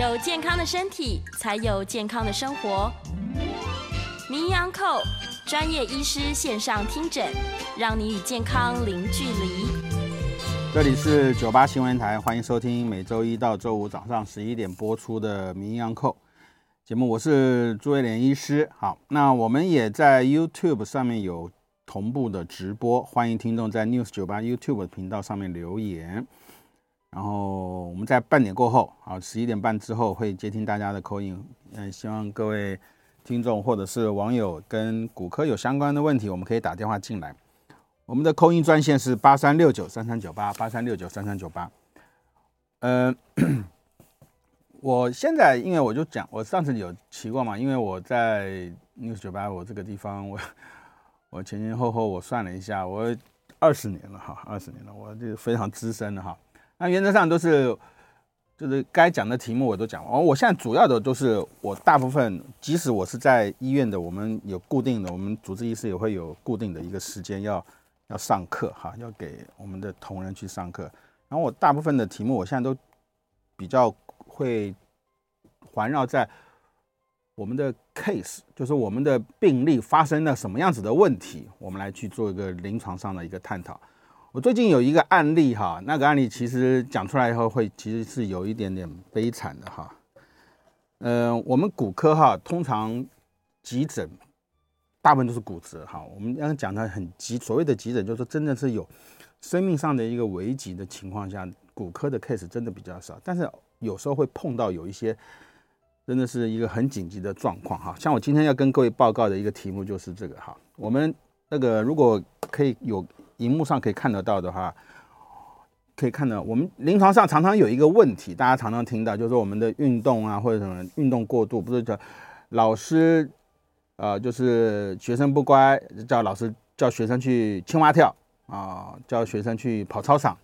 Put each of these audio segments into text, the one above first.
有健康的身体，才有健康的生活。名医安扣专业医师线上听诊，让你与健康零距离。这里是九八新闻台，欢迎收听每周一到周五早上十一点播出的名医安扣节目。我是朱威廉医师。好，那我们也在 YouTube 上面有同步的直播，欢迎听众在 News 九八 YouTube 频道上面留言。然后我们在半点过后，啊，十一点半之后会接听大家的口音。嗯，希望各位听众或者是网友跟骨科有相关的问题，我们可以打电话进来。我们的口音专线是八三六九三三九八八三六九三三九八。呃，我现在因为我就讲，我上次有提过嘛，因为我在 News 九八我这个地方，我我前前后后我算了一下，我二十年了哈，二十年了，我就非常资深的哈。那原则上都是，就是该讲的题目我都讲完。我现在主要的都是我大部分，即使我是在医院的，我们有固定的，我们主治医师也会有固定的一个时间要要上课哈，要给我们的同仁去上课。然后我大部分的题目，我现在都比较会环绕在我们的 case，就是我们的病例发生了什么样子的问题，我们来去做一个临床上的一个探讨。我最近有一个案例哈，那个案例其实讲出来以后会其实是有一点点悲惨的哈。嗯、呃，我们骨科哈，通常急诊大部分都是骨折哈。我们刚刚讲的很急，所谓的急诊就是真的是有生命上的一个危急的情况下，骨科的 case 真的比较少。但是有时候会碰到有一些真的是一个很紧急的状况哈。像我今天要跟各位报告的一个题目就是这个哈，我们那个如果可以有。荧幕上可以看得到的话，可以看到我们临床上常常有一个问题，大家常常听到，就是我们的运动啊或者什么运动过度，不是叫老师，呃，就是学生不乖，叫老师叫学生去青蛙跳啊，叫学生去跑操场，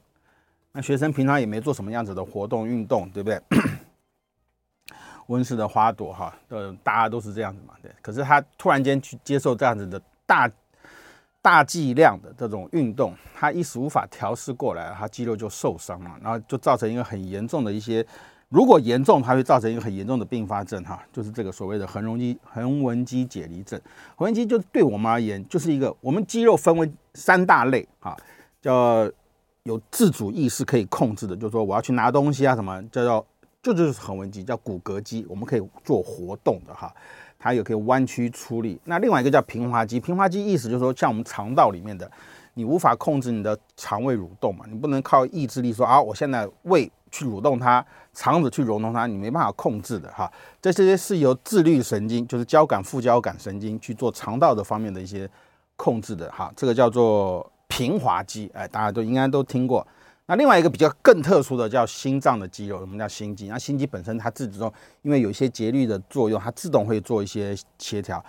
那学生平常也没做什么样子的活动运动，对不对？温室的花朵哈，呃，大家都是这样子嘛，对。可是他突然间去接受这样子的大。大剂量的这种运动，他一时无法调试过来，他肌肉就受伤了，然后就造成一个很严重的一些，如果严重，它会造成一个很严重的并发症哈，就是这个所谓的横纹肌横纹肌解离症。横纹肌就对我们而言，就是一个我们肌肉分为三大类哈，叫有自主意识可以控制的，就是说我要去拿东西啊什么，叫做就就是横纹肌，叫骨骼肌，我们可以做活动的哈。它也可以弯曲出力。那另外一个叫平滑肌，平滑肌意思就是说，像我们肠道里面的，你无法控制你的肠胃蠕动嘛，你不能靠意志力说啊，我现在胃去蠕动它，肠子去蠕动它，你没办法控制的哈。这些是由自律神经，就是交感副交感神经去做肠道的方面的一些控制的哈。这个叫做平滑肌，哎，大家都应该都听过。那另外一个比较更特殊的叫心脏的肌肉，我们叫心肌？那心肌本身它自己中，因为有一些节律的作用，它自动会做一些协调。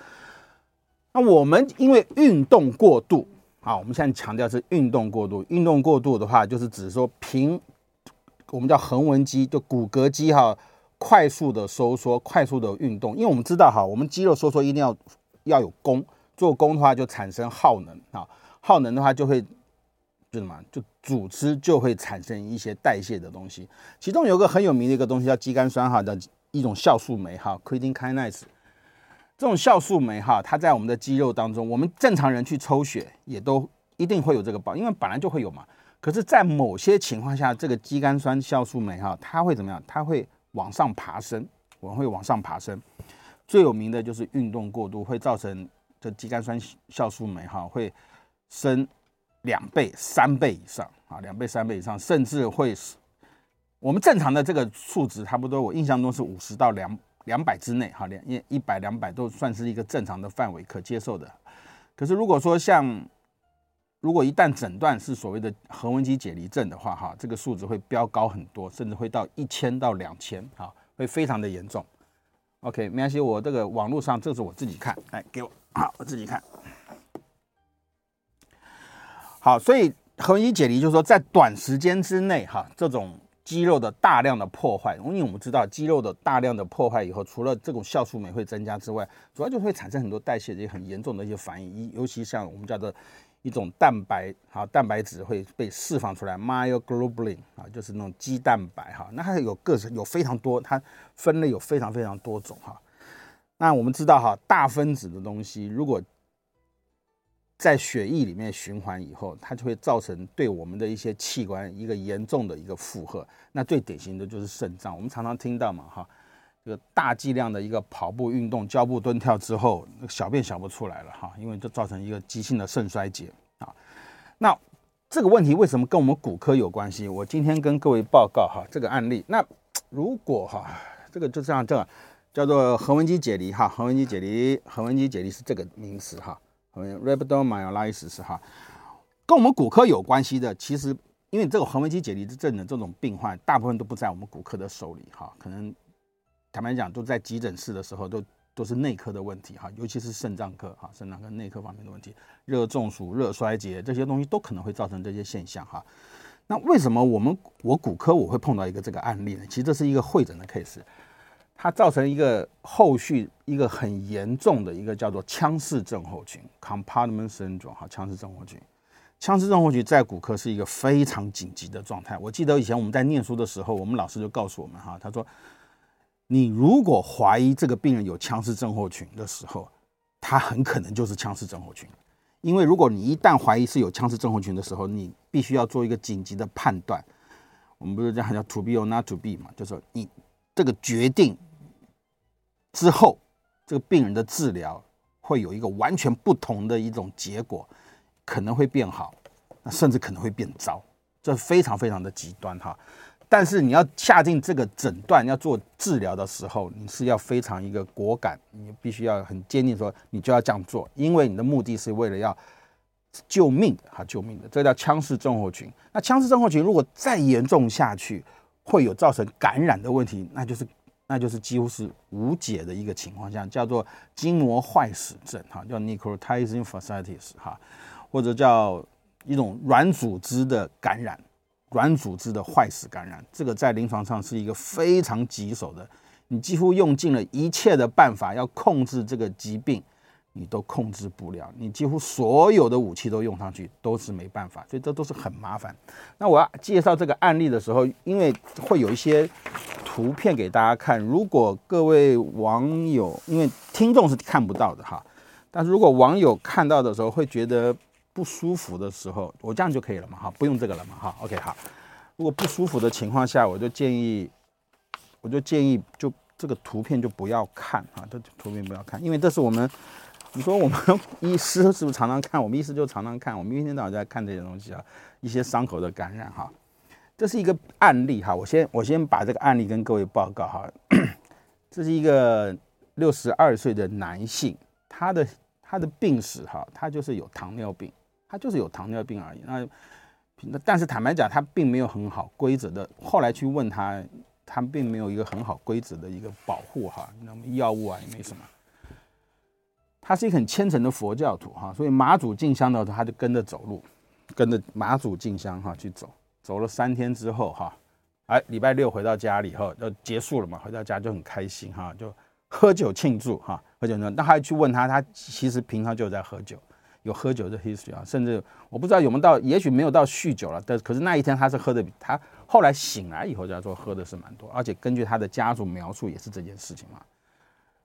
那我们因为运动过度，啊，我们现在强调是运动过度。运动过度的话，就是指说平，我们叫横纹肌，就骨骼肌哈，快速的收缩，快速的运动。因为我们知道哈，我们肌肉收缩一定要要有功，做功的话就产生耗能啊，耗能的话就会。就什么？就组织就会产生一些代谢的东西，其中有个很有名的一个东西叫肌酐酸哈的一种酵素酶哈，creatine kinase。这种酵素酶哈，它在我们的肌肉当中，我们正常人去抽血也都一定会有这个包，因为本来就会有嘛。可是，在某些情况下，这个肌酐酸酵素酶哈，它会怎么样？它会往上爬升，我们会往上爬升。最有名的就是运动过度会造成这肌酐酸酵素酶哈会升。两倍、三倍以上啊，两倍、三倍以上，甚至会是我们正常的这个数值，差不多我印象中是五十到两两百之内哈，两一一百、两百都算是一个正常的范围，可接受的。可是如果说像如果一旦诊断是所谓的横纹肌解离症的话，哈，这个数值会飙高很多，甚至会到一千到两千，哈，会非常的严重。OK，没关系，我这个网络上这是我自己看，来给我，好，我自己看。好，所以横纹肌解离就是说，在短时间之内，哈，这种肌肉的大量的破坏，因为我们知道肌肉的大量的破坏以后，除了这种酵素酶会增加之外，主要就会产生很多代谢的一些很严重的一些反应，尤其像我们叫做一种蛋白，好，蛋白质会被释放出来，myoglobin 啊，就是那种肌蛋白哈。那它有各种，有非常多，它分类有非常非常多种哈。那我们知道哈，大分子的东西如果在血液里面循环以后，它就会造成对我们的一些器官一个严重的一个负荷。那最典型的就是肾脏，我们常常听到嘛哈。这个大剂量的一个跑步运动、胶布蹲跳之后，那个小便小不出来了哈，因为就造成一个急性的肾衰竭啊。那这个问题为什么跟我们骨科有关系？我今天跟各位报告哈这个案例。那如果哈这个就这样这样叫做横纹肌解离哈，横纹肌解离，横纹肌解离是这个名词哈，rhabdomyolysis 哈，跟我们骨科有关系的，其实因为这个横纹肌解离之症的这种病患，大部分都不在我们骨科的手里哈，可能。坦白讲，都在急诊室的时候，都都是内科的问题哈，尤其是肾脏科哈，肾脏科内科方面的问题，热中暑、热衰竭这些东西都可能会造成这些现象哈。那为什么我们我骨科我会碰到一个这个案例呢？其实这是一个会诊的 case，它造成一个后续一个很严重的一个叫做腔室症候群 （compartment syndrome） 哈，腔室症候群。腔室症候群在骨科是一个非常紧急的状态。我记得以前我们在念书的时候，我们老师就告诉我们哈，他说。你如果怀疑这个病人有腔室症候群的时候，他很可能就是腔室症候群，因为如果你一旦怀疑是有腔室症候群的时候，你必须要做一个紧急的判断。我们不是讲叫 to be or not to be 嘛，就是说你这个决定之后，这个病人的治疗会有一个完全不同的一种结果，可能会变好，那甚至可能会变糟，这非常非常的极端哈。但是你要下定这个诊断要做治疗的时候，你是要非常一个果敢，你必须要很坚定说你就要这样做，因为你的目的是为了要救命哈，救命的，这叫腔室症候群。那腔室症候群如果再严重下去，会有造成感染的问题，那就是那就是几乎是无解的一个情况下，叫做筋膜坏死症哈，叫 necrotizing fasciitis 哈，或者叫一种软组织的感染。软组织的坏死感染，这个在临床上是一个非常棘手的，你几乎用尽了一切的办法要控制这个疾病，你都控制不了，你几乎所有的武器都用上去都是没办法，所以这都是很麻烦。那我要介绍这个案例的时候，因为会有一些图片给大家看，如果各位网友，因为听众是看不到的哈，但是如果网友看到的时候会觉得。不舒服的时候，我这样就可以了嘛？哈，不用这个了嘛？哈，OK，好。如果不舒服的情况下，我就建议，我就建议，就这个图片就不要看啊，这图片不要看，因为这是我们，你说我们 医师是不是常常看？我们医师就常常看，我们一天到晚在看这些东西啊，一些伤口的感染哈。这是一个案例哈，我先我先把这个案例跟各位报告哈。这是一个六十二岁的男性，他的他的病史哈，他就是有糖尿病。他就是有糖尿病而已，那但是坦白讲，他并没有很好规则的。后来去问他，他并没有一个很好规则的一个保护哈，那么药物啊也没什么。他是一个很虔诚的佛教徒哈，所以马祖进香的时候他就跟着走路，跟着马祖进香哈去走，走了三天之后哈，哎，礼拜六回到家里后就结束了嘛，回到家就很开心哈，就喝酒庆祝哈，喝酒呢，那还去问他，他其实平常就在喝酒。有喝酒的 history 啊，甚至我不知道有没有到，也许没有到酗酒了，但可是那一天他是喝的，他后来醒来以后叫做喝的是蛮多，而且根据他的家属描述也是这件事情嘛。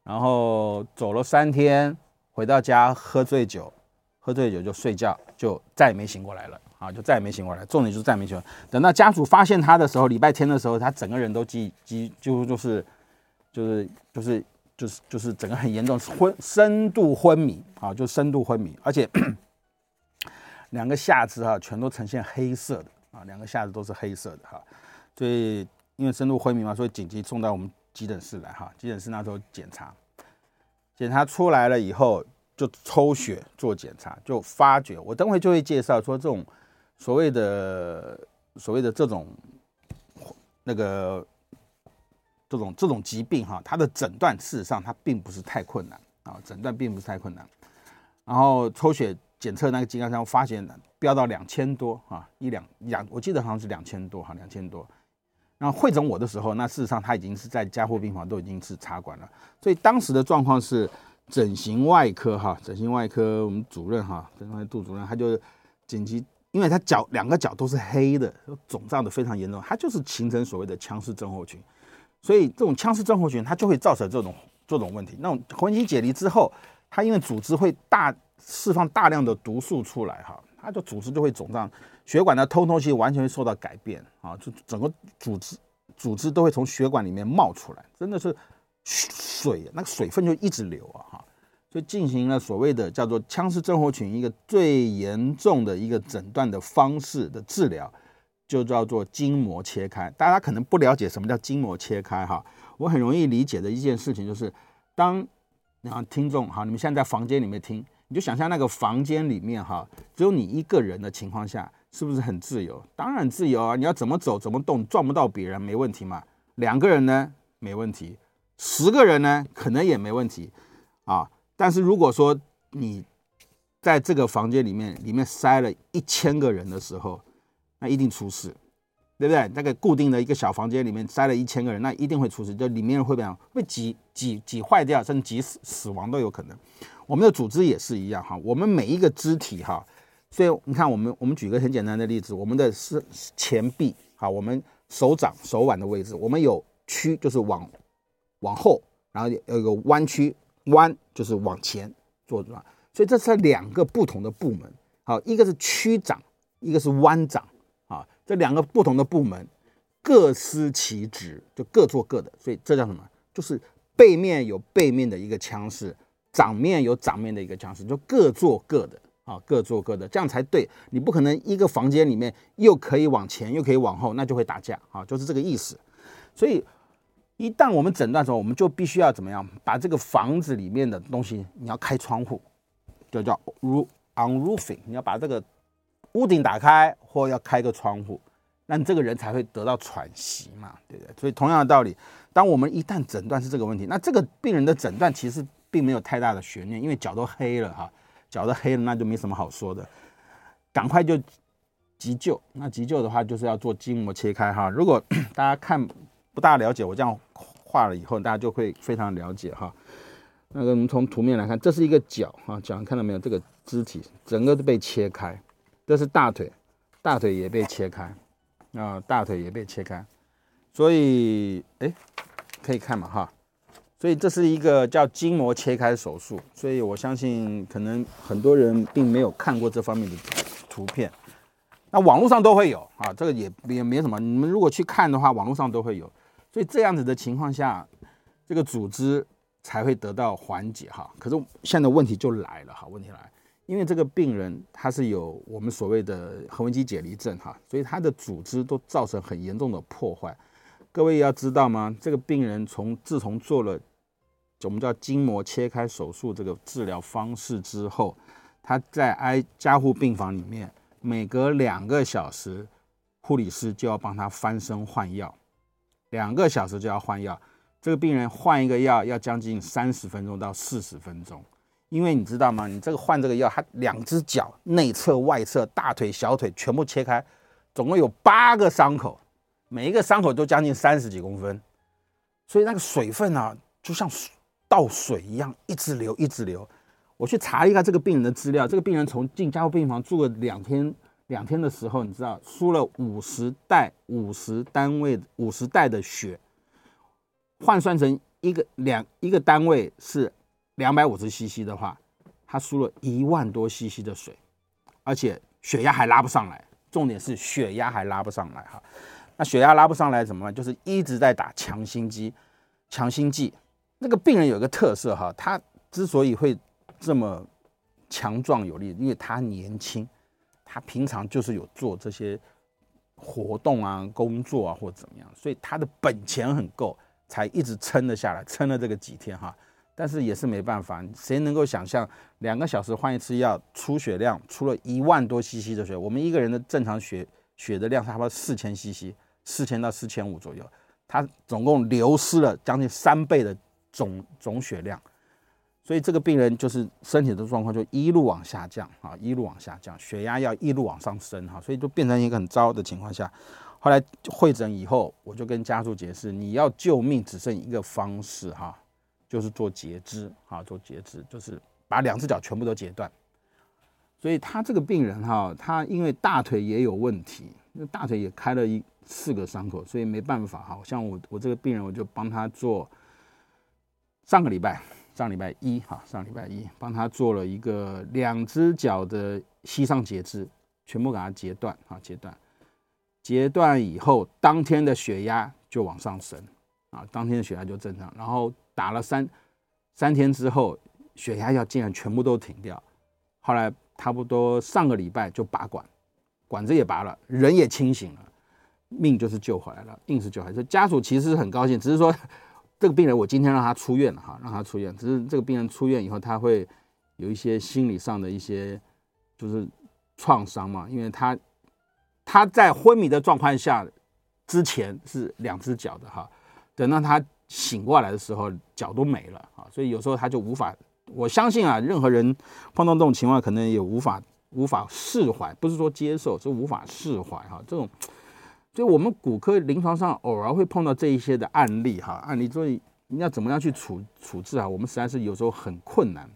然后走了三天，回到家喝醉酒，喝醉酒就睡觉，就再也没醒过来了啊，就再也没醒过来。重点就是再也没醒。等到家属发现他的时候，礼拜天的时候，他整个人都几几几乎就是就是就是。就是就是整个很严重，昏深度昏迷啊，就深度昏迷，而且 两个下肢哈全都呈现黑色的啊，两个下肢都是黑色的哈，所以因为深度昏迷嘛，所以紧急送到我们急诊室来哈，急诊室那时候检查，检查出来了以后就抽血做检查，就发觉我等会就会介绍说这种所谓的所谓的这种那个。这种这种疾病哈，它的诊断事实上它并不是太困难啊，诊断并不是太困难。然后抽血检测那个金刚枪，发现飙到两千多啊，一两两，我记得好像是两千多哈，两千多。然后会诊我的时候，那事实上他已经是在加护病房都已经是插管了。所以当时的状况是，整形外科哈，整形外科我们主任哈，整形外科杜主任，他就紧急，因为他脚两个脚都是黑的，肿胀的非常严重，他就是形成所谓的腔室症候群，所以这种腔室症候群，它就会造成这种这种问题。那种魂经解离之后，它因为组织会大释放大量的毒素出来哈，它的组织就会肿胀，血管的通透性完全会受到改变啊，就整个组织组织都会从血管里面冒出来，真的是。水那个水分就一直流啊哈，所以进行了所谓的叫做腔室症候群一个最严重的一个诊断的方式的治疗，就叫做筋膜切开。大家可能不了解什么叫筋膜切开哈，我很容易理解的一件事情就是，当啊听众哈，你们现在在房间里面听，你就想象那个房间里面哈，只有你一个人的情况下，是不是很自由？当然自由啊，你要怎么走怎么动，撞不到别人没问题嘛。两个人呢，没问题。十个人呢，可能也没问题啊。但是如果说你在这个房间里面，里面塞了一千个人的时候，那一定出事，对不对？那个固定的一个小房间里面塞了一千个人，那一定会出事，就里面会怎样？会挤挤挤坏掉，甚至挤死死亡都有可能。我们的组织也是一样哈，我们每一个肢体哈，所以你看，我们我们举个很简单的例子，我们的是前臂哈，我们手掌手腕的位置，我们有屈，就是往。往后，然后有一个弯曲，弯就是往前做，是吧？所以这是两个不同的部门，好，一个是屈掌，一个是弯掌，啊，这两个不同的部门各司其职，就各做各的，所以这叫什么？就是背面有背面的一个腔室，掌面有掌面的一个腔室，就各做各的，啊，各做各的，这样才对。你不可能一个房间里面又可以往前又可以往后，那就会打架，啊，就是这个意思，所以。一旦我们诊断的时候，我们就必须要怎么样？把这个房子里面的东西，你要开窗户，就叫 roof on roofing，你要把这个屋顶打开，或要开个窗户，那这个人才会得到喘息嘛，对不对？所以同样的道理，当我们一旦诊断是这个问题，那这个病人的诊断其实并没有太大的悬念，因为脚都黑了哈，脚都黑了，那就没什么好说的，赶快就急救。那急救的话，就是要做筋膜切开哈。如果 大家看。不大了解，我这样画了以后，大家就会非常了解哈。那个我们从图面来看，这是一个脚哈，脚看到没有？这个肢体整个都被切开，这是大腿，大腿也被切开啊，大腿也被切开。所以哎，可以看嘛哈。所以这是一个叫筋膜切开手术，所以我相信可能很多人并没有看过这方面的图片。那网络上都会有啊，这个也也没什么。你们如果去看的话，网络上都会有。所以这样子的情况下，这个组织才会得到缓解哈。可是现在问题就来了哈，问题来，因为这个病人他是有我们所谓的横纹肌解离症哈，所以他的组织都造成很严重的破坏。各位要知道吗？这个病人从自从做了我们叫筋膜切开手术这个治疗方式之后，他在挨加护病房里面，每隔两个小时，护理师就要帮他翻身换药。两个小时就要换药，这个病人换一个药要将近三十分钟到四十分钟，因为你知道吗？你这个换这个药，他两只脚内侧、外侧、大腿、小腿全部切开，总共有八个伤口，每一个伤口都将近三十几公分，所以那个水分啊，就像倒水一样，一直流，一直流。我去查一下这个病人的资料，这个病人从进加护病房住了两天。两天的时候，你知道输了五十袋、五十单位、五十袋的血，换算成一个两一个单位是两百五十 CC 的话，他输了一万多 CC 的水，而且血压还拉不上来。重点是血压还拉不上来哈。那血压拉不上来怎么办？就是一直在打强心剂、强心剂。那个病人有一个特色哈，他之所以会这么强壮有力，因为他年轻。他平常就是有做这些活动啊、工作啊，或者怎么样，所以他的本钱很够，才一直撑了下来，撑了这个几天哈。但是也是没办法，谁能够想象两个小时换一次药，出血量出了一万多 CC 的血？我们一个人的正常血血的量差不多四千 CC，四千到四千五左右，他总共流失了将近三倍的总总血量。所以这个病人就是身体的状况就一路往下降啊，一路往下降，血压要一路往上升哈，所以就变成一个很糟的情况下。后来会诊以后，我就跟家属解释，你要救命只剩一个方式哈，就是做截肢啊，做截肢就是把两只脚全部都截断。所以他这个病人哈，他因为大腿也有问题，那大腿也开了一四个伤口，所以没办法哈。像我我这个病人，我就帮他做上个礼拜，上礼拜一哈，上礼拜一帮他做了一个两只脚的膝上截肢，全部给他截断啊，截断。截断以后，当天的血压就往上升啊，当天的血压就正常。然后打了三三天之后，血压药竟然全部都停掉。后来差不多上个礼拜就拔管，管子也拔了，人也清醒了，命就是救回来了，硬是救回来。这家属其实是很高兴，只是说这个病人我今天让他出院了哈，让他出院。只是这个病人出院以后，他会有一些心理上的一些就是创伤嘛，因为他。他在昏迷的状况下，之前是两只脚的哈，等到他醒过来的时候，脚都没了啊，所以有时候他就无法。我相信啊，任何人碰到这种情况，可能也无法无法释怀，不是说接受，是无法释怀哈。这种，所以我们骨科临床上偶尔会碰到这一些的案例哈，案例，所以你要怎么样去处处置啊？我们实在是有时候很困难，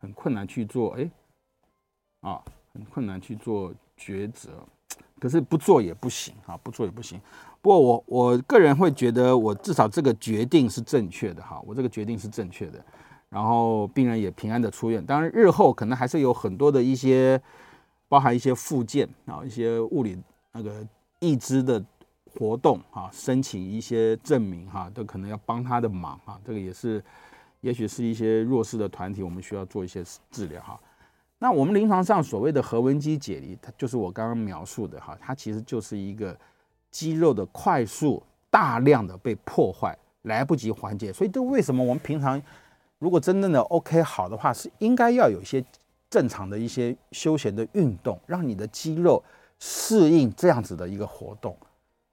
很困难去做，哎，啊，很困难去做抉择。可是不做也不行啊，不做也不行。不过我我个人会觉得，我至少这个决定是正确的哈，我这个决定是正确的。然后病人也平安的出院。当然日后可能还是有很多的一些，包含一些附件啊，一些物理那个义肢的活动啊，申请一些证明哈，都可能要帮他的忙啊。这个也是，也许是一些弱势的团体，我们需要做一些治疗哈。那我们临床上所谓的横纹肌解离，它就是我刚刚描述的哈，它其实就是一个肌肉的快速大量的被破坏，来不及缓解。所以这为什么我们平常如果真正的 OK 好的话，是应该要有一些正常的一些休闲的运动，让你的肌肉适应这样子的一个活动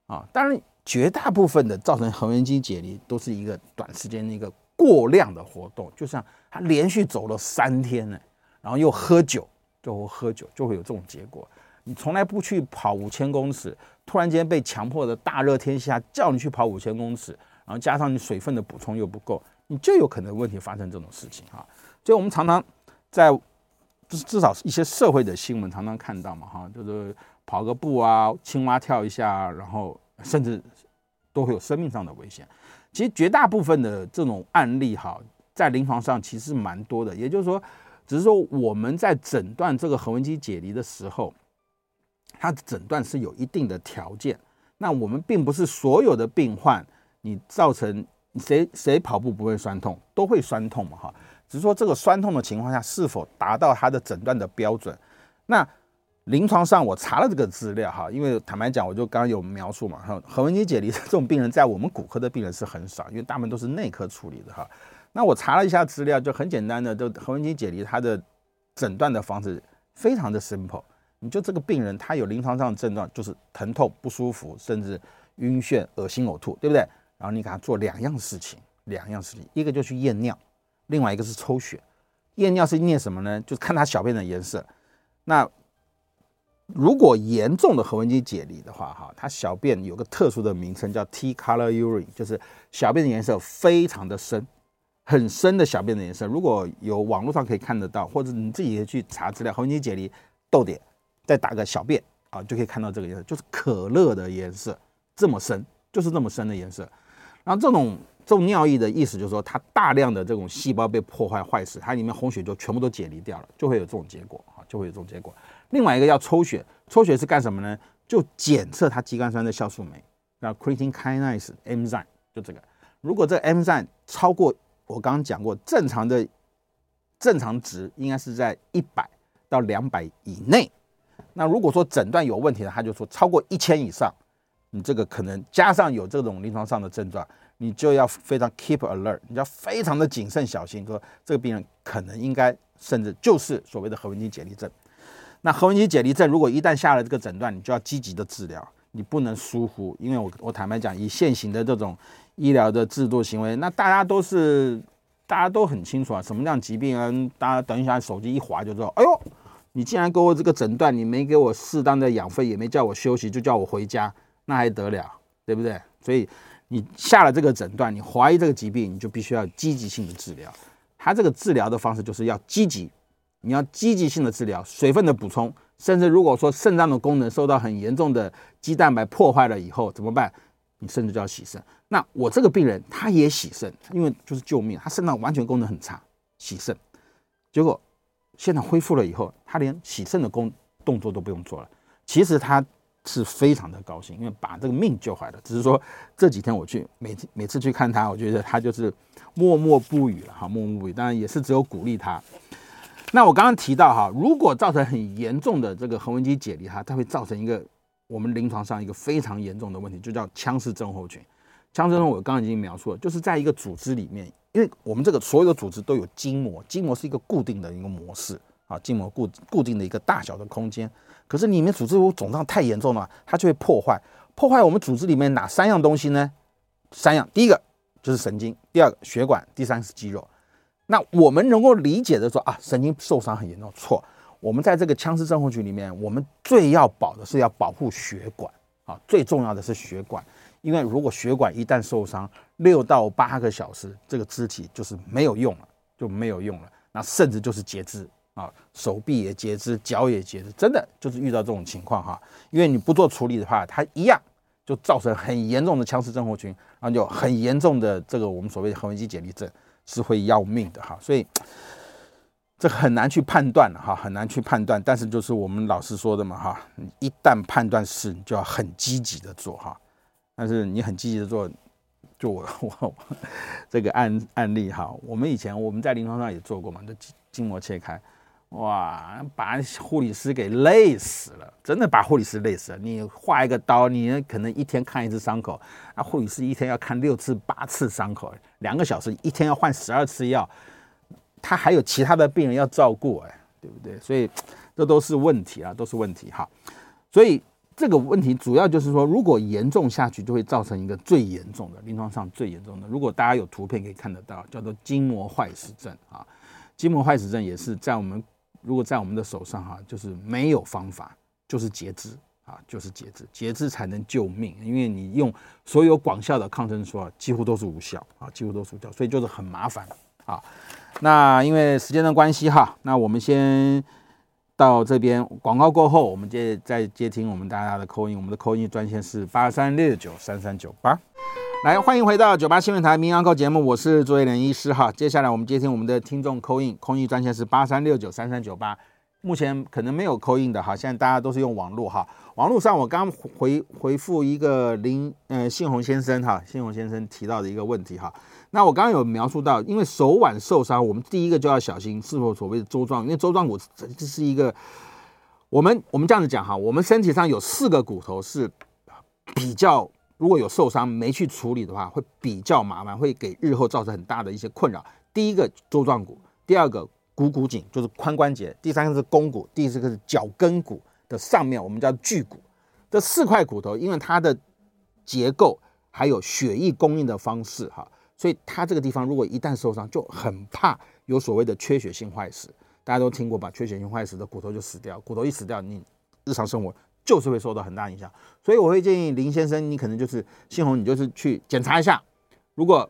啊。当然，绝大部分的造成横纹肌解离都是一个短时间的一个过量的活动，就像他连续走了三天呢。然后又喝酒，就会喝酒，就会有这种结果。你从来不去跑五千公尺，突然间被强迫的大热天下叫你去跑五千公尺，然后加上你水分的补充又不够，你就有可能问题发生这种事情哈。所以我们常常在至至少一些社会的新闻常常看到嘛哈，就是跑个步啊，青蛙跳一下，然后甚至都会有生命上的危险。其实绝大部分的这种案例哈，在临床上其实蛮多的，也就是说。只是说我们在诊断这个横纹肌解离的时候，它的诊断是有一定的条件。那我们并不是所有的病患，你造成谁谁跑步不会酸痛，都会酸痛嘛哈。只是说这个酸痛的情况下是否达到它的诊断的标准。那临床上我查了这个资料哈，因为坦白讲，我就刚刚有描述嘛哈，横纹肌解离这种病人在我们骨科的病人是很少，因为大部分都是内科处理的哈。那我查了一下资料，就很简单的，就横纹肌解离，它的诊断的方式非常的 simple。你就这个病人，他有临床上的症状，就是疼痛不舒服，甚至晕眩、恶心、呕吐，对不对？然后你给他做两样事情，两样事情，一个就去验尿，另外一个是抽血。验尿是验什么呢？就是看他小便的颜色。那如果严重的横纹肌解离的话，哈，它小便有个特殊的名称叫 T color urine，就是小便的颜色非常的深。很深的小便的颜色，如果有网络上可以看得到，或者你自己也去查资料，横纹肌解离逗点，再打个小便啊，就可以看到这个颜色，就是可乐的颜色，这么深，就是这么深的颜色。然后这种这种尿液的意思就是说，它大量的这种细胞被破坏坏死，它里面红血就全部都解离掉了，就会有这种结果啊，就会有这种结果。另外一个要抽血，抽血是干什么呢？就检测它肌酐酸的酵素酶，那 creatine kinase enzyme，就这个。如果这个 enzyme 超过我刚刚讲过，正常的正常值应该是在一百到两百以内。那如果说诊断有问题的，他就说超过一千以上，你这个可能加上有这种临床上的症状，你就要非常 keep alert，你要非常的谨慎小心，说这个病人可能应该甚至就是所谓的横纹肌解离症。那横纹肌解离症如果一旦下了这个诊断，你就要积极的治疗，你不能疏忽，因为我我坦白讲，以现行的这种。医疗的制度行为，那大家都是，大家都很清楚啊，什么样疾病啊？大家等一下手机一滑就知道。哎呦，你既然给我这个诊断，你没给我适当的养分，也没叫我休息，就叫我回家，那还得了，对不对？所以你下了这个诊断，你怀疑这个疾病，你就必须要积极性的治疗。它这个治疗的方式就是要积极，你要积极性的治疗，水分的补充，甚至如果说肾脏的功能受到很严重的肌蛋白破坏了以后怎么办？你甚至就要洗肾。那我这个病人他也洗肾，因为就是救命，他肾脏完全功能很差，洗肾，结果现在恢复了以后，他连洗肾的工动作都不用做了。其实他。是非常的高兴，因为把这个命救回来了。只是说这几天我去每每次去看他，我觉得他就是默默不语了哈，默默不语。当然也是只有鼓励他。那我刚刚提到哈，如果造成很严重的这个横纹肌解离哈，它会造成一个我们临床上一个非常严重的问题，就叫腔室症候群。腔室症我刚刚已经描述了，就是在一个组织里面，因为我们这个所有的组织都有筋膜，筋膜是一个固定的一个模式啊，筋膜固固定的一个大小的空间。可是里面组织如果肿胀太严重了，它就会破坏，破坏我们组织里面哪三样东西呢？三样，第一个就是神经，第二个血管，第三是肌肉。那我们能够理解的说啊，神经受伤很严重，错。我们在这个腔室症候群里面，我们最要保的是要保护血管啊，最重要的是血管，因为如果血管一旦受伤，六到八个小时，这个肢体就是没有用了，就没有用了，那甚至就是截肢。啊，手臂也截肢，脚也截肢，真的就是遇到这种情况哈。因为你不做处理的话，它一样就造成很严重的腔室症候群，然后就很严重的这个我们所谓的横纹肌解离症是会要命的哈。所以这很难去判断哈，很难去判断。但是就是我们老师说的嘛哈，你一旦判断是，你就要很积极的做哈。但是你很积极的做，就我我这个案案例哈，我们以前我们在临床上也做过嘛，就筋膜切开。哇，把护理师给累死了，真的把护理师累死了。你划一个刀，你可能一天看一次伤口，那护理师一天要看六次、八次伤口，两个小时，一天要换十二次药，他还有其他的病人要照顾，哎，对不对？所以这都是问题啊，都是问题哈。所以这个问题主要就是说，如果严重下去，就会造成一个最严重的临床上最严重的。如果大家有图片可以看得到，叫做筋膜坏死症啊。筋膜坏死症也是在我们。如果在我们的手上哈，就是没有方法，就是截肢啊，就是截肢，截肢才能救命。因为你用所有广效的抗生素啊，几乎都是无效啊，几乎都是无效，所以就是很麻烦啊。那因为时间的关系哈，那我们先到这边广告过后，我们接再接听我们大家的扣音我们的扣音专线是八三六九三三九八。来，欢迎回到九八新闻台《名医堂》节目，我是朱威廉医师哈。接下来我们接听我们的听众 call in，call in 专线是八三六九三三九八。目前可能没有扣印的哈，现在大家都是用网络哈。网络上我刚回回复一个林呃信宏先生哈，信宏先生提到的一个问题哈。那我刚刚有描述到，因为手腕受伤，我们第一个就要小心是否所谓的舟状，因为舟状骨这是一个我们我们这样子讲哈，我们身体上有四个骨头是比较。如果有受伤没去处理的话，会比较麻烦，会给日后造成很大的一些困扰。第一个舟状骨，第二个股骨颈就是髋关节，第三个是肱骨，第四个是脚跟骨的上面，我们叫距骨。这四块骨头，因为它的结构还有血液供应的方式哈，所以它这个地方如果一旦受伤，就很怕有所谓的缺血性坏死。大家都听过吧？缺血性坏死的骨头就死掉，骨头一死掉，你日常生活。就是会受到很大影响，所以我会建议林先生，你可能就是信宏，你就是去检查一下。如果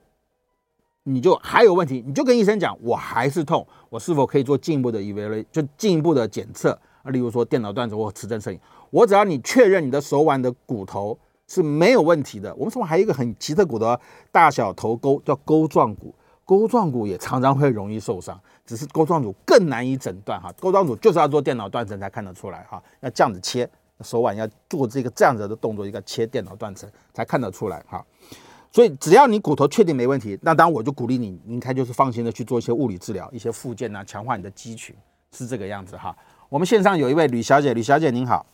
你就还有问题，你就跟医生讲，我还是痛，我是否可以做进一步的 evaluate？就进一步的检测啊，例如说电脑断层或磁振摄影。我只要你确认你的手腕的骨头是没有问题的。我们手腕还有一个很奇特骨头，大小头钩叫钩状骨，钩状骨也常常会容易受伤，只是钩状骨更难以诊断哈。钩状骨就是要做电脑断层才看得出来哈，要这样子切。手腕要做这个这样子的动作，一个切电脑断层才看得出来哈。所以只要你骨头确定没问题，那当然我就鼓励你，应该就是放心的去做一些物理治疗，一些复健啊，强化你的肌群，是这个样子哈。我们线上有一位吕小姐，吕小姐您好。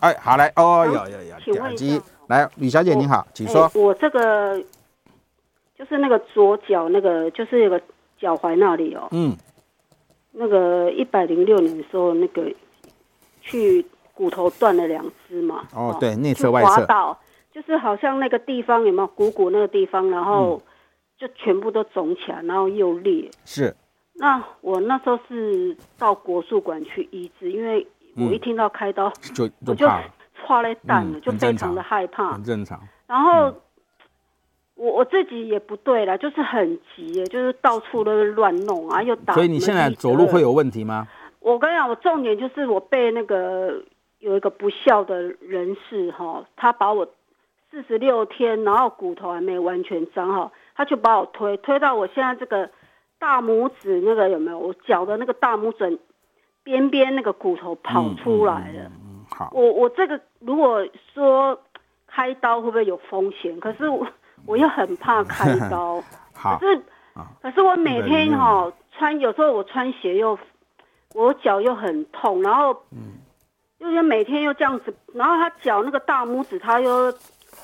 哎，好来哦，有有有，点击来，吕小姐您好，请说。我这个就是那个左脚那个就是有个脚踝那里哦，嗯，那个一百零六年的时候那个去。骨头断了两只嘛？哦，对，内侧外侧滑倒，就是好像那个地方有没有股骨那个地方，然后就全部都肿起来，然后又裂。是。那我那时候是到国术馆去医治，因为我一听到开刀，就我就剉咧等了，就非常的害怕。很正常。然后我我自己也不对了，就是很急，就是到处都是乱弄啊，又打。所以你现在走路会有问题吗？我跟你讲，我重点就是我被那个有一个不孝的人士哈，他把我四十六天，然后骨头还没完全长好，他就把我推推到我现在这个大拇指那个有没有？我脚的那个大拇指边边那个骨头跑出来了。嗯嗯嗯、好，我我这个如果说开刀会不会有风险？可是我。我又很怕 开刀，好可是，可是我每天哈、喔、穿，有时候我穿鞋又，我脚又很痛，然后，嗯，又每天又这样子，然后他脚那个大拇指，他又，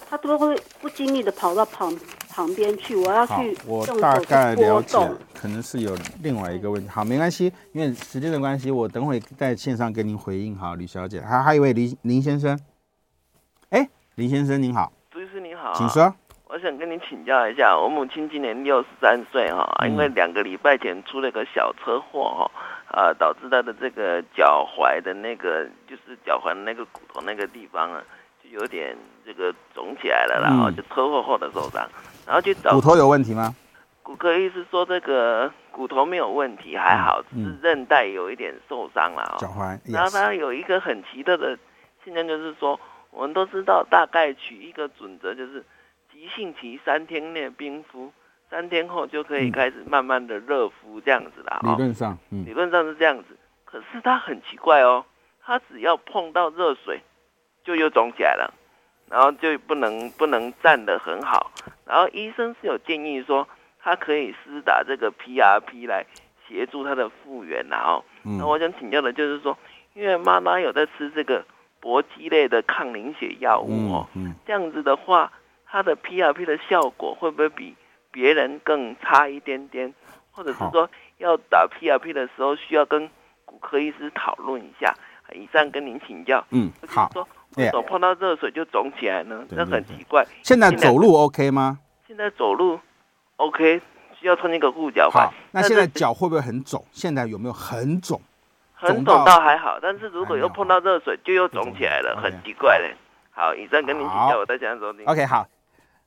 他都会不经意的跑到旁旁边去，我要去，我大概了解，可能是有另外一个问题，好，没关系，因为时间的关系，我等会在线上给您回应，好，吕小姐，还还有一位林林先生，哎，林先生您好，朱医师您好，请说。我想跟你请教一下，我母亲今年六十三岁哈，因为两个礼拜前出了一个小车祸哈，啊，导致她的这个脚踝的那个就是脚踝的那个骨头那个地方啊，就有点这个肿起来了，然后就车祸后的受伤，然后去找骨头有问题吗？骨科医师说这个骨头没有问题，还好，只是韧带有一点受伤了。脚踝，然后他有一个很奇特的现象，就是说我们都知道大概取一个准则就是。急性期三天内冰敷，三天后就可以开始慢慢的热敷这样子啦。理论上，嗯、理论上是这样子。可是他很奇怪哦，他只要碰到热水，就又肿起来了，然后就不能不能站得很好。然后医生是有建议说，他可以施打这个 PRP 来协助他的复原。然后，那我想请教的就是说，因为妈妈有在吃这个搏击类的抗凝血药物哦，嗯嗯、这样子的话。它的 PRP 的效果会不会比别人更差一点点？或者是说要打 PRP 的时候需要跟骨科医师讨论一下？以上跟您请教。嗯，好。说手碰到热水就肿起来呢？那很奇怪。现在走路 OK 吗？现在走路 OK，需要穿一个护脚踝。那现在脚会不会很肿？现在有没有很肿？很肿倒还好，但是如果又碰到热水就又肿起来了，很奇怪嘞。好，以上跟您请教，我再讲说。OK，好。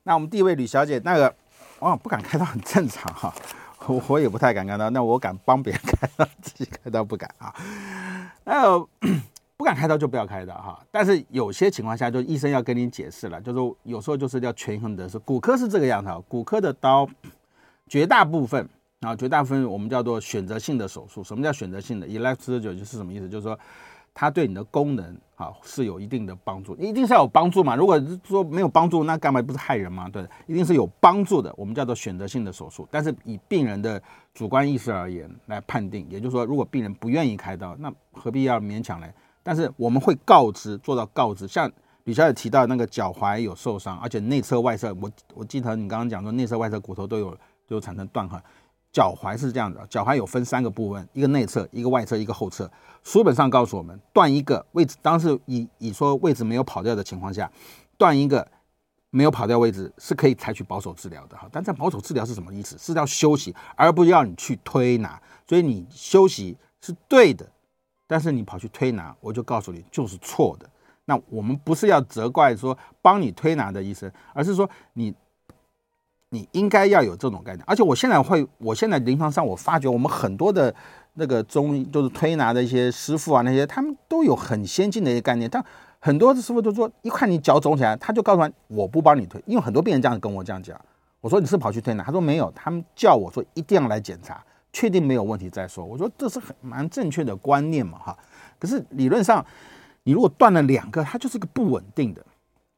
那我们第一位吕小姐，那个，哦，不敢开刀很正常哈，我我也不太敢开刀，那我敢帮别人开刀，自己开刀不敢啊。那不敢开刀就不要开刀哈，但是有些情况下，就医生要跟你解释了，就是有时候就是要权衡得失，骨科是这个样子，骨科的刀绝大部分啊，绝大部分我们叫做选择性的手术。什么叫选择性的？elective 就是什么意思？就是说。它对你的功能啊是有一定的帮助，一定是要有帮助嘛。如果说没有帮助，那干嘛不是害人吗？对，一定是有帮助的。我们叫做选择性的手术，但是以病人的主观意识而言来判定，也就是说，如果病人不愿意开刀，那何必要勉强来？但是我们会告知，做到告知。像吕小姐提到那个脚踝有受伤，而且内侧外侧，我我记得你刚刚讲说内侧外侧骨头都有都有产生断痕。脚踝是这样的，脚踝有分三个部分，一个内侧，一个外侧，一个后侧。书本上告诉我们，断一个位置，当时以以说位置没有跑掉的情况下，断一个没有跑掉位置是可以采取保守治疗的哈。但这保守治疗是什么意思？是要休息，而不要你去推拿。所以你休息是对的，但是你跑去推拿，我就告诉你就是错的。那我们不是要责怪说帮你推拿的医生，而是说你。你应该要有这种概念，而且我现在会，我现在临床上我发觉，我们很多的那个中医就是推拿的一些师傅啊，那些他们都有很先进的一些概念。但很多的师傅都说，一看你脚肿起来，他就告诉我，我不帮你推，因为很多病人这样跟我这样讲。我说你是跑去推拿，他说没有，他们叫我说一定要来检查，确定没有问题再说。我说这是很蛮正确的观念嘛，哈。可是理论上，你如果断了两个，它就是个不稳定的，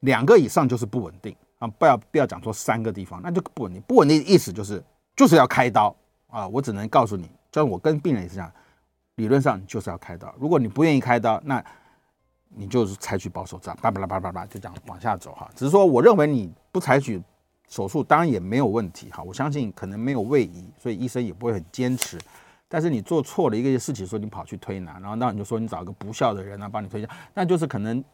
两个以上就是不稳定。啊，不要不要讲说三个地方，那就不稳定。不稳定的意思就是就是要开刀啊！我只能告诉你，就是我跟病人也是这样，理论上就是要开刀。如果你不愿意开刀，那你就是采取保守治疗，叭叭叭叭叭叭就这样往下走哈。只是说，我认为你不采取手术，当然也没有问题哈。我相信可能没有位移，所以医生也不会很坚持。但是你做错了一个事情，说你跑去推拿，然后那你就说你找一个不孝的人啊帮你推销，那就是可能。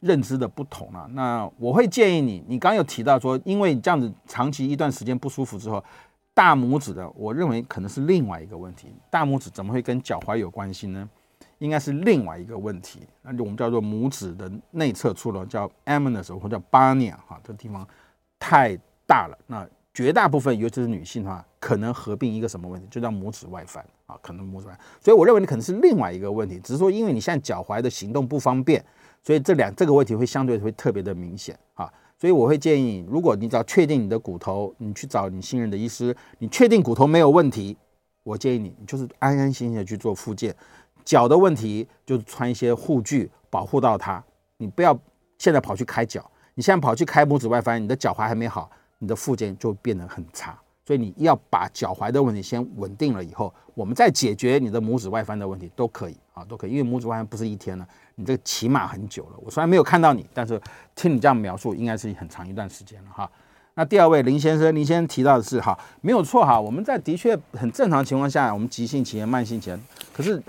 认知的不同了，那我会建议你，你刚有提到说，因为你这样子长期一段时间不舒服之后，大拇指的，我认为可能是另外一个问题。大拇指怎么会跟脚踝有关系呢？应该是另外一个问题，那就我们叫做拇指的内侧处了，叫 eminence 或者叫 bunya 哈，这地方太大了，那绝大部分尤其是女性的话，可能合并一个什么问题，就叫拇指外翻啊，可能拇指外。所以我认为你可能是另外一个问题，只是说因为你现在脚踝的行动不方便，所以这两这个问题会相对会特别的明显啊。所以我会建议，如果你只要确定你的骨头，你去找你信任的医师，你确定骨头没有问题，我建议你，你就是安安心心的去做复健。脚的问题就是穿一些护具保护到它，你不要现在跑去开脚，你现在跑去开拇指外翻，你的脚踝还没好，你的复健就变得很差。所以你要把脚踝的问题先稳定了以后，我们再解决你的拇指外翻的问题都可以啊，都可以。因为拇指外翻不是一天了，你这个起码很久了。我虽然没有看到你，但是听你这样描述，应该是很长一段时间了哈。那第二位林先生，林先生提到的是哈，没有错哈，我们在的确很正常情况下，我们急性期、慢性期，可是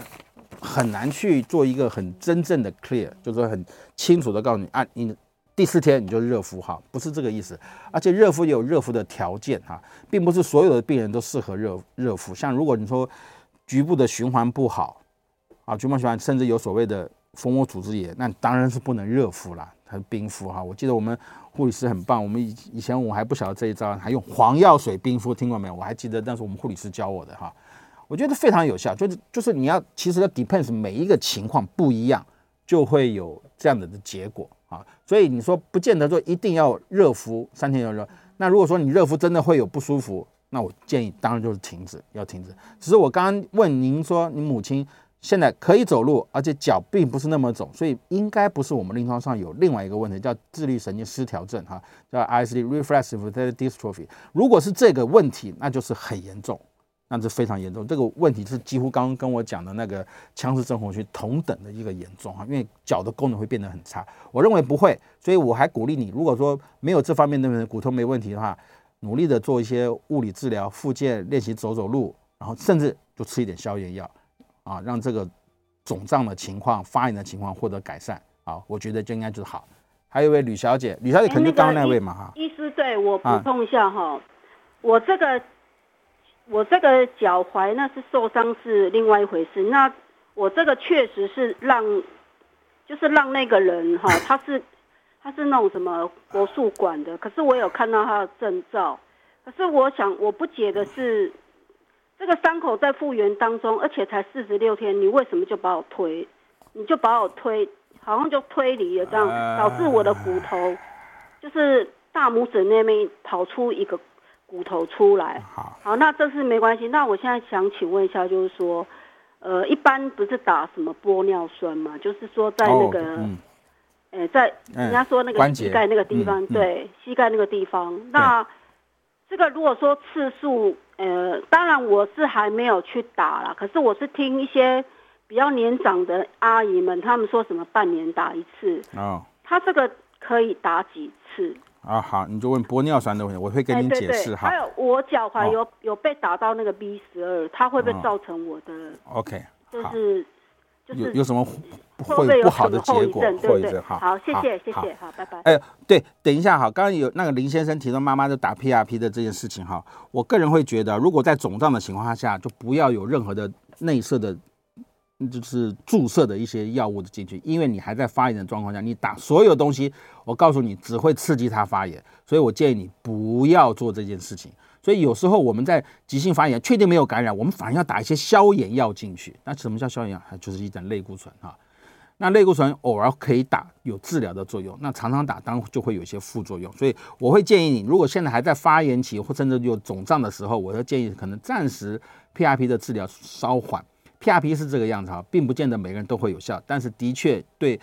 很难去做一个很真正的 clear，就是说很清楚的告诉你啊，你。第四天你就热敷哈，不是这个意思，而且热敷也有热敷的条件哈，并不是所有的病人都适合热热敷。像如果你说局部的循环不好啊，局部循环甚至有所谓的蜂窝组织炎，那当然是不能热敷啦，它是冰敷哈。我记得我们护理师很棒，我们以以前我还不晓得这一招，还用黄药水冰敷，听过没有？我还记得，但是我们护理师教我的哈，我觉得非常有效。就是就是你要其实要 depends 每一个情况不一样，就会有这样的的结果。啊，所以你说不见得说一定要热敷三天要热，那如果说你热敷真的会有不舒服，那我建议当然就是停止，要停止。只是我刚刚问您说，你母亲现在可以走路，而且脚并不是那么肿，所以应该不是我们临床上有另外一个问题叫自律神经失调症，哈，叫 ISD reflexive dystrophy。如果是这个问题，那就是很严重。那是非常严重，这个问题是几乎刚刚跟我讲的那个腔室症候群同等的一个严重哈，因为脚的功能会变得很差。我认为不会，所以我还鼓励你，如果说没有这方面的人，骨头没问题的话，努力的做一些物理治疗、复健、练习走走路，然后甚至就吃一点消炎药啊，让这个肿胀的情况、发炎的情况获得改善啊，我觉得就应该就是好。还有一位吕小姐，吕小姐可能就刚刚那位嘛哈。医师，对我补充一下哈，我这个。我这个脚踝那是受伤是另外一回事，那我这个确实是让，就是让那个人哈，他是他是那种什么国术馆的，可是我有看到他的证照，可是我想我不解的是，这个伤口在复原当中，而且才四十六天，你为什么就把我推，你就把我推，好像就推离了这样，导致我的骨头就是大拇指那边跑出一个。骨头出来，好，好，那这是没关系。那我现在想请问一下，就是说，呃，一般不是打什么玻尿酸嘛？就是说在那个，哎、哦嗯欸，在人家说那个膝盖那个地方，对，膝盖那个地方。那这个如果说次数，呃，当然我是还没有去打啦，可是我是听一些比较年长的阿姨们，她们说什么半年打一次，哦，他这个可以打几次？啊，好，你就问玻尿酸的问题，我会跟你解释哈。还有我脚踝有有被打到那个 B 十二，它会不会造成我的？OK，就是就是有有什么会不好的结果？对对对，好，谢谢谢谢，好，拜拜。哎，对，等一下哈，刚刚有那个林先生提到妈妈就打 PRP 的这件事情哈，我个人会觉得，如果在肿胀的情况下，就不要有任何的内射的。就是注射的一些药物的进去，因为你还在发炎的状况下，你打所有东西，我告诉你只会刺激它发炎，所以我建议你不要做这件事情。所以有时候我们在急性发炎确定没有感染，我们反而要打一些消炎药进去。那什么叫消炎药？它就是一点类固醇哈。那类固醇偶尔可以打，有治疗的作用。那常常打，当然就会有一些副作用。所以我会建议你，如果现在还在发炎期或甚至有肿胀的时候，我会建议可能暂时 PRP 的治疗稍缓。PRP 是这个样子哈，并不见得每个人都会有效，但是的确对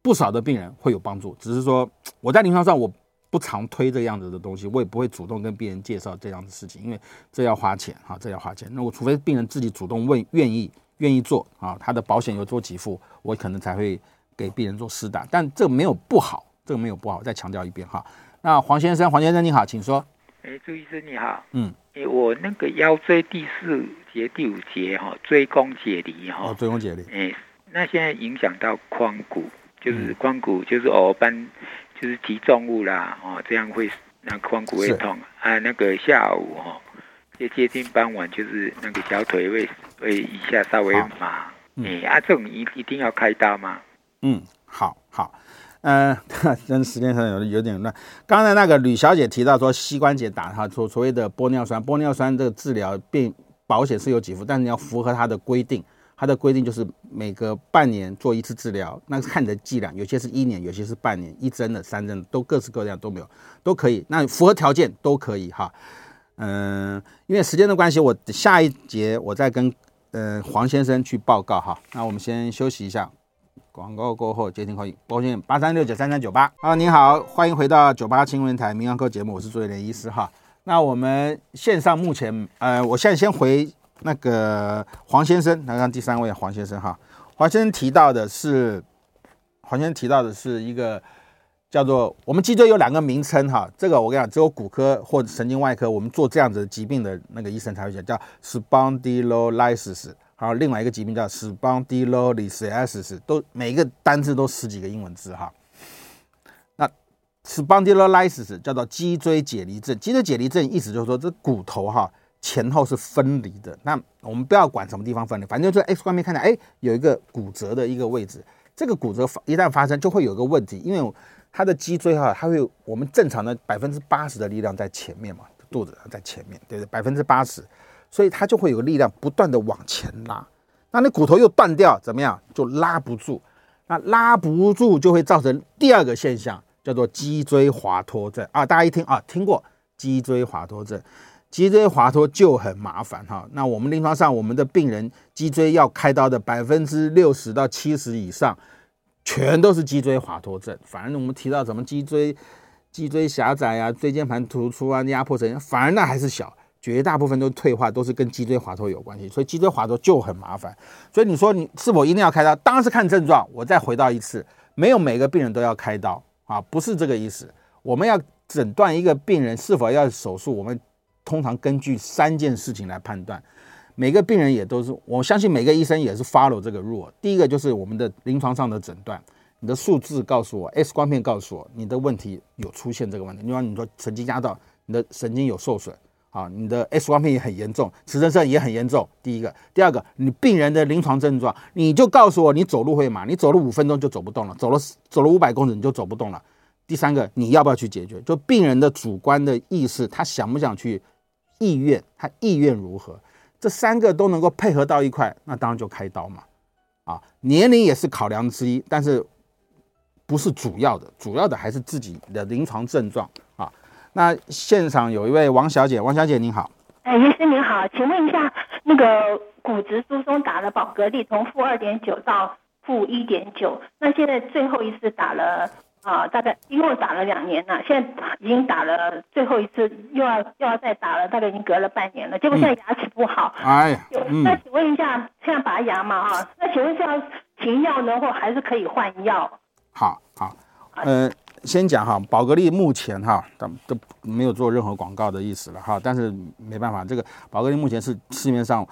不少的病人会有帮助。只是说我在临床上我不常推这样子的东西，我也不会主动跟病人介绍这样的事情，因为这要花钱哈，这要花钱。那我除非病人自己主动问、愿意、愿意做啊，他的保险有做给付，我可能才会给病人做施打。但这个没有不好，这个没有不好，再强调一遍哈。那黄先生，黄先生你好，请说。哎，朱医生你好。嗯。哎，我那个腰椎第四节、第五节哈，椎弓解离哈。哦，椎弓解离。哎，那现在影响到髋骨，就是髋骨，就是偶尔搬，就是提重物啦，哦，这样会那髋骨会痛。啊，那个下午哈，接接近傍晚，就是那个小腿会会一下稍微麻。哎，啊，这种一一定要开刀吗？嗯，好好。呃，真时间上有有点乱。刚才那个吕小姐提到说，膝关节打哈，所所谓的玻尿酸，玻尿酸这个治疗并保险是有给付，但是你要符合它的规定。它的规定就是每隔半年做一次治疗，那看你的剂量，有些是一年，有些是半年，一针的、三针的都各式各样都没有，都可以。那符合条件都可以哈。嗯，因为时间的关系，我下一节我再跟呃黄先生去报告哈。那我们先休息一下，广告过后接听欢迎，拨线八三六九三三九八。啊，您好，欢迎回到九八新闻台民安科节目，我是朱伟廉医师哈。那我们线上目前呃，我现在先回。那个黄先生，来看第三位黄先生哈。黄先生提到的是，黄先生提到的是一个叫做我们脊椎有两个名称哈。这个我跟你讲，只有骨科或者神经外科，我们做这样子疾病的那个医生才会讲，叫 spondylolysis。还有另外一个疾病叫 spondylolistesis，都每一个单字都十几个英文字哈。Spondylolysis 叫做脊椎解离症，脊椎解离症意思就是说这骨头哈。前后是分离的，那我们不要管什么地方分离，反正就是 X 光片看到，哎，有一个骨折的一个位置，这个骨折一旦发生就会有一个问题，因为它的脊椎哈，它会我们正常的百分之八十的力量在前面嘛，肚子在前面，对不对？百分之八十，所以它就会有力量不断的往前拉，那你骨头又断掉，怎么样？就拉不住，那拉不住就会造成第二个现象，叫做脊椎滑脱症啊，大家一听啊，听过脊椎滑脱症。脊椎滑脱就很麻烦哈，那我们临床上我们的病人脊椎要开刀的百分之六十到七十以上，全都是脊椎滑脱症。反正我们提到什么脊椎脊椎狭窄啊、椎间盘突出啊、压迫神经，反而那还是小，绝大部分都退化，都是跟脊椎滑脱有关系。所以脊椎滑脱就很麻烦。所以你说你是否一定要开刀？当然是看症状。我再回到一次，没有每个病人都要开刀啊，不是这个意思。我们要诊断一个病人是否要手术，我们。通常根据三件事情来判断，每个病人也都是，我相信每个医生也是 follow 这个 rule。第一个就是我们的临床上的诊断，你的数字告诉我，X 光片告诉我你的问题有出现这个问题。另外你说神经压到，你的神经有受损，啊，你的 X 光片也很严重，磁振摄也很严重。第一个，第二个，你病人的临床症状，你就告诉我你走路会麻，你走了五分钟就走不动了，走了走了五百公尺你就走不动了。第三个，你要不要去解决？就病人的主观的意识，他想不想去？意愿，他意愿如何？这三个都能够配合到一块，那当然就开刀嘛。啊，年龄也是考量之一，但是不是主要的，主要的还是自己的临床症状啊。那现场有一位王小姐，王小姐您好。哎，医师您好，请问一下，那个骨质疏松打了保格利，从负二点九到负一点九，那现在最后一次打了。啊，大概一共打了两年了，现在已经打了最后一次，又要又要再打了，大概已经隔了半年了。结果现在牙齿不好，嗯、哎呀，嗯、那请问一下，现在拔牙嘛啊？那请问是要停药呢，或还是可以换药？好好，呃，先讲哈，宝格丽目前哈，都都没有做任何广告的意思了哈，但是没办法，这个宝格丽目前是市面上。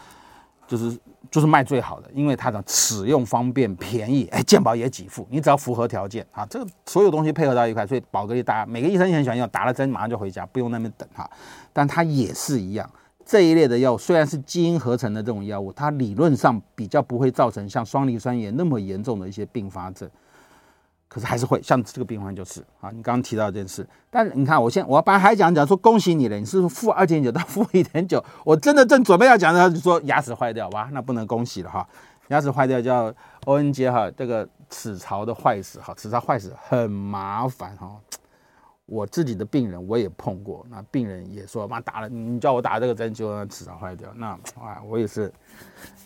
就是就是卖最好的，因为它的使用方便、便宜，哎，健保也给付，你只要符合条件啊，这个所有东西配合到一块，所以宝格丽大家每个医生也很喜欢用，打了针马上就回家，不用那边等哈。但它也是一样，这一类的药物虽然是基因合成的这种药物，它理论上比较不会造成像双磷酸盐那么严重的一些并发症。可是还是会像这个病患就是啊，你刚刚提到这件事，但是你看，我现我本来还讲讲说恭喜你了，你是负二点九到负一点九，我真的正准备要讲的，就说牙齿坏掉哇，那不能恭喜了哈，牙齿坏掉叫 ON 结哈，这个齿槽的坏死哈，齿槽坏死很麻烦哈，我自己的病人我也碰过，那病人也说妈打了，你叫我打这个针就让齿槽坏掉，那啊我也是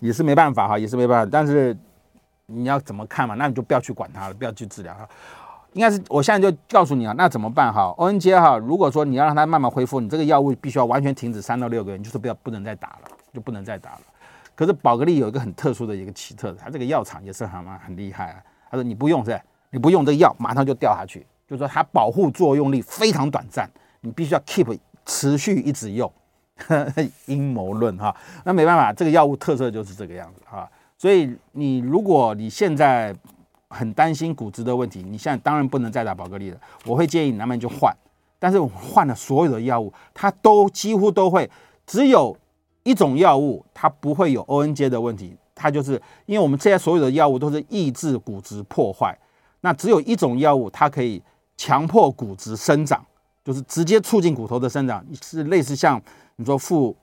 也是没办法哈，也是没办法，但是。你要怎么看嘛？那你就不要去管它了，不要去治疗它。应该是我现在就告诉你啊，那怎么办哈？O N 接哈，如果说你要让它慢慢恢复，你这个药物必须要完全停止三到六个月，你就是不要不能再打了，就不能再打了。可是宝格丽有一个很特殊的一个奇特的，它这个药厂也是很很厉害啊。他说你不用是，你不用这个药，马上就掉下去，就是说它保护作用力非常短暂，你必须要 keep 持续一直用。阴谋论哈，那没办法，这个药物特色就是这个样子哈。所以你如果你现在很担心骨质的问题，你现在当然不能再打宝格丽了。我会建议你慢慢就换，但是我换了所有的药物，它都几乎都会，只有一种药物它不会有 ON J 的问题，它就是因为我们这些所有的药物都是抑制骨质破坏。那只有一种药物，它可以强迫骨质生长，就是直接促进骨头的生长，是类似像你说负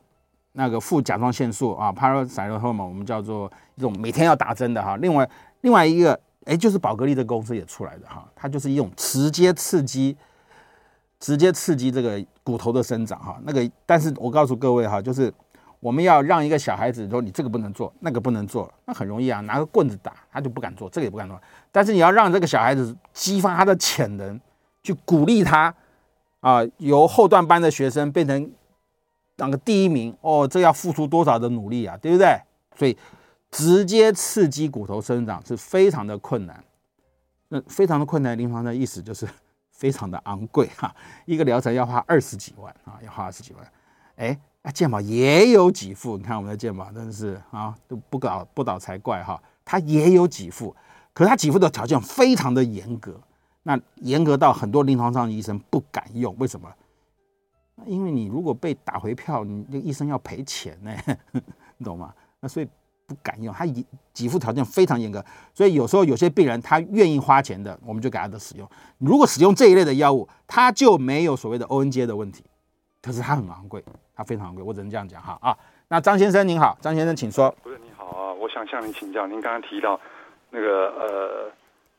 那个副甲状腺素啊，parathyroid hormone，我们叫做一种每天要打针的哈。另外另外一个，哎，就是宝格丽的公司也出来的哈，它就是一种直接刺激，直接刺激这个骨头的生长哈。那个，但是我告诉各位哈，就是。我们要让一个小孩子说，你这个不能做，那个不能做，那很容易啊，拿个棍子打他就不敢做，这个也不敢做。但是你要让这个小孩子激发他的潜能，去鼓励他啊，由后段班的学生变成当个第一名哦，这要付出多少的努力啊，对不对？所以直接刺激骨头生长是非常的困难，那非常的困难，临床的意思就是非常的昂贵哈，一个疗程要花二十几万啊，要花二十几万，哎。啊，健保也有几副，你看我们的健保真的是啊，都不搞不倒才怪哈，它也有几副，可是它给付的条件非常的严格，那严格到很多临床上的医生不敢用，为什么？因为你如果被打回票，你那个医生要赔钱呢，你懂吗？那所以不敢用，他给付条件非常严格，所以有时候有些病人他愿意花钱的，我们就给他的使用。如果使用这一类的药物，他就没有所谓的 ONJ 的问题。可是它很昂贵，它非常昂贵，我只能这样讲哈啊。那张先生您好，张先生请说。不是你好啊，我想向您请教，您刚刚提到那个呃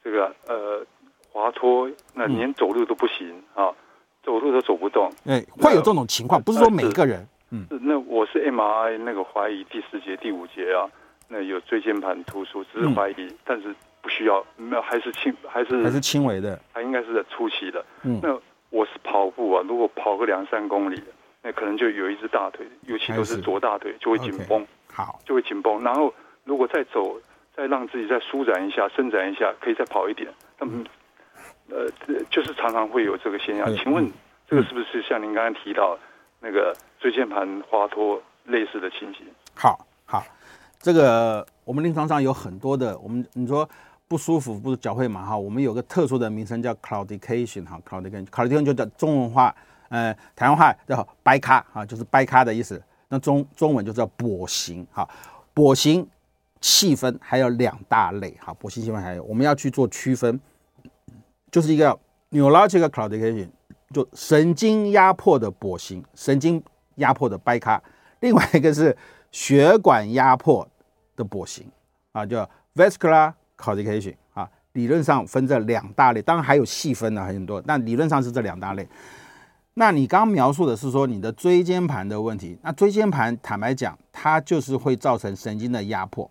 这个呃滑脱，那连走路都不行、嗯、啊，走路都走不动。哎，会有这种情况，不是说每一个人。嗯，那我是 MRI 那个怀疑第四节第五节啊，那有椎间盘突出，只是怀疑，嗯、但是不需要，那还是轻还是还是轻微的，还应该是在初期的。嗯，那。我是跑步啊，如果跑个两三公里，那可能就有一只大腿，尤其都是左大腿就会紧绷好，就会紧绷。然后如果再走，再让自己再舒展一下、伸展一下，可以再跑一点。那么，呃，就是常常会有这个现象。请问，这个是不是像您刚才提到那个椎间盘滑脱类似的情形？好好，这个我们临床上有很多的，我们你说。不舒服不是脚会麻哈，我们有个特殊的名称叫 claudication 哈，claudication，claudication 就叫中文话，呃，台湾话叫掰咖啊，就是掰咖的意思。那中中文就叫跛行哈，跛行细分还有两大类哈，跛行细分还有我们要去做区分，就是一个 neurological claudication，就神经压迫的跛行，神经压迫的掰咖，另外一个是血管压迫的跛行啊，叫 vascular。Claudication 啊，理论上分这两大类，当然还有细分的很多，但理论上是这两大类。那你刚描述的是说你的椎间盘的问题，那椎间盘坦白讲，它就是会造成神经的压迫，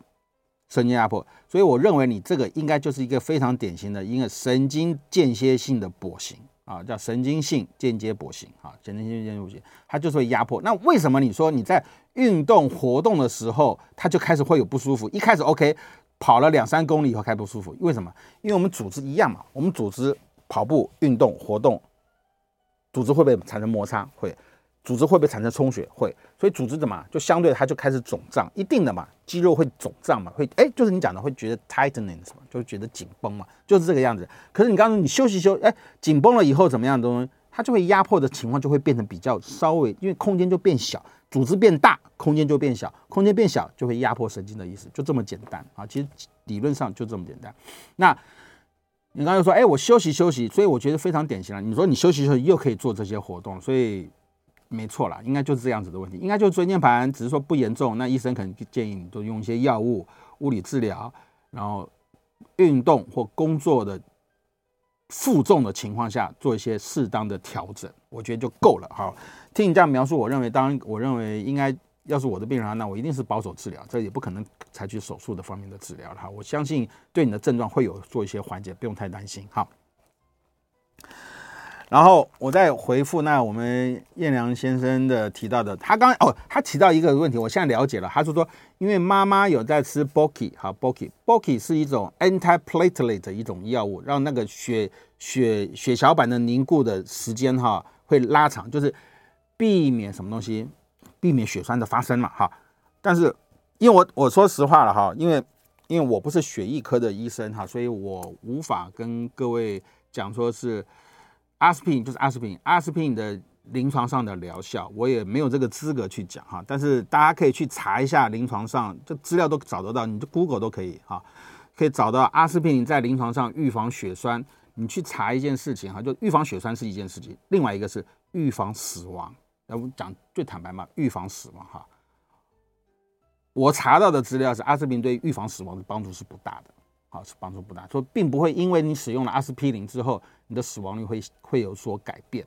神经压迫，所以我认为你这个应该就是一个非常典型的一个神经间歇性的跛行啊，叫神经性间接跛行啊，神经性间接跛行，它就是会压迫。那为什么你说你在运动活动的时候，它就开始会有不舒服？一开始 OK。跑了两三公里以后开始不舒服，为什么？因为我们组织一样嘛，我们组织跑步运动活动，组织会不会产生摩擦？会，组织会不会产生充血？会，所以组织怎么就相对它就开始肿胀，一定的嘛，肌肉会肿胀嘛，会，哎，就是你讲的会觉得 tightening 什么，就会觉得紧绷嘛，就是这个样子。可是你刚刚你休息休，哎，紧绷了以后怎么样的东西？它就会压迫的情况就会变成比较稍微，因为空间就变小。组织变大，空间就变小，空间变小就会压迫神经的意思，就这么简单啊！其实理论上就这么简单。那你刚才说，哎，我休息休息，所以我觉得非常典型了。你说你休息休息又可以做这些活动，所以没错了，应该就是这样子的问题，应该就是椎间盘，只是说不严重。那医生可能建议你都用一些药物、物理治疗，然后运动或工作的负重的情况下做一些适当的调整，我觉得就够了。好。听你这样描述，我认为，当然，我认为应该要是我的病人，那我一定是保守治疗，这也不可能采取手术的方面的治疗了哈。我相信对你的症状会有做一些缓解，不用太担心。好，然后我再回复那我们燕良先生的提到的，他刚哦，他提到一个问题，我现在了解了，他是说，因为妈妈有在吃 Boki 哈，Boki，Boki 是一种 antiplatelet 的一种药物，让那个血血血小板的凝固的时间哈会拉长，就是。避免什么东西？避免血栓的发生嘛，哈。但是，因为我我说实话了哈，因为因为我不是血液科的医生哈，所以我无法跟各位讲说是阿司匹林就是阿司匹林，阿司匹林的临床上的疗效，我也没有这个资格去讲哈。但是大家可以去查一下临床上，这资料都找得到，你就 Google 都可以哈。可以找到阿司匹林在临床上预防血栓。你去查一件事情哈，就预防血栓是一件事情，另外一个是预防死亡。要不讲最坦白嘛，预防死亡哈。我查到的资料是阿司匹林对预防死亡的帮助是不大的，好，是帮助不大，所以并不会因为你使用了阿司匹林之后，你的死亡率会会有所改变。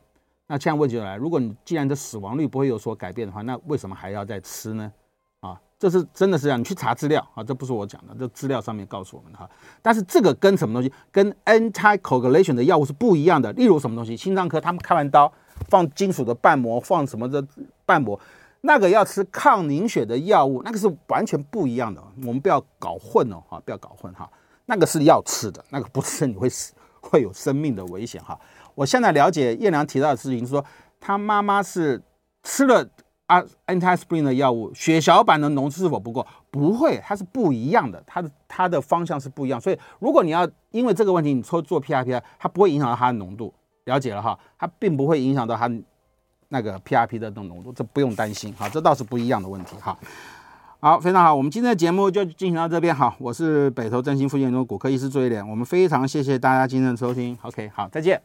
那现在问题就来，如果你既然的死亡率不会有所改变的话，那为什么还要再吃呢？啊，这是真的是这样，你去查资料啊，这不是我讲的，这资料上面告诉我们的哈。但是这个跟什么东西，跟 anticoagulation 的药物是不一样的。例如什么东西，心脏科他们开完刀放金属的瓣膜，放什么的瓣膜。那个要吃抗凝血的药物，那个是完全不一样的，我们不要搞混哦，哈，不要搞混哈。那个是要吃的，那个不吃 你会死，会有生命的危险哈。我现在了解叶良提到的事情是说，他妈妈是吃了啊 anti-spring 的药物，血小板的浓度是否不够？不会，它是不一样的，它的它的方向是不一样。所以如果你要因为这个问题你抽做 PRP，它不会影响到它的浓度，了解了哈，它并不会影响到它。那个 PRP 的那种浓度，这不用担心，哈，这倒是不一样的问题，哈。好，非常好，我们今天的节目就进行到这边，好，我是北投振兴傅建中骨科医师朱一廉，我们非常谢谢大家今天的收听，OK，好，再见。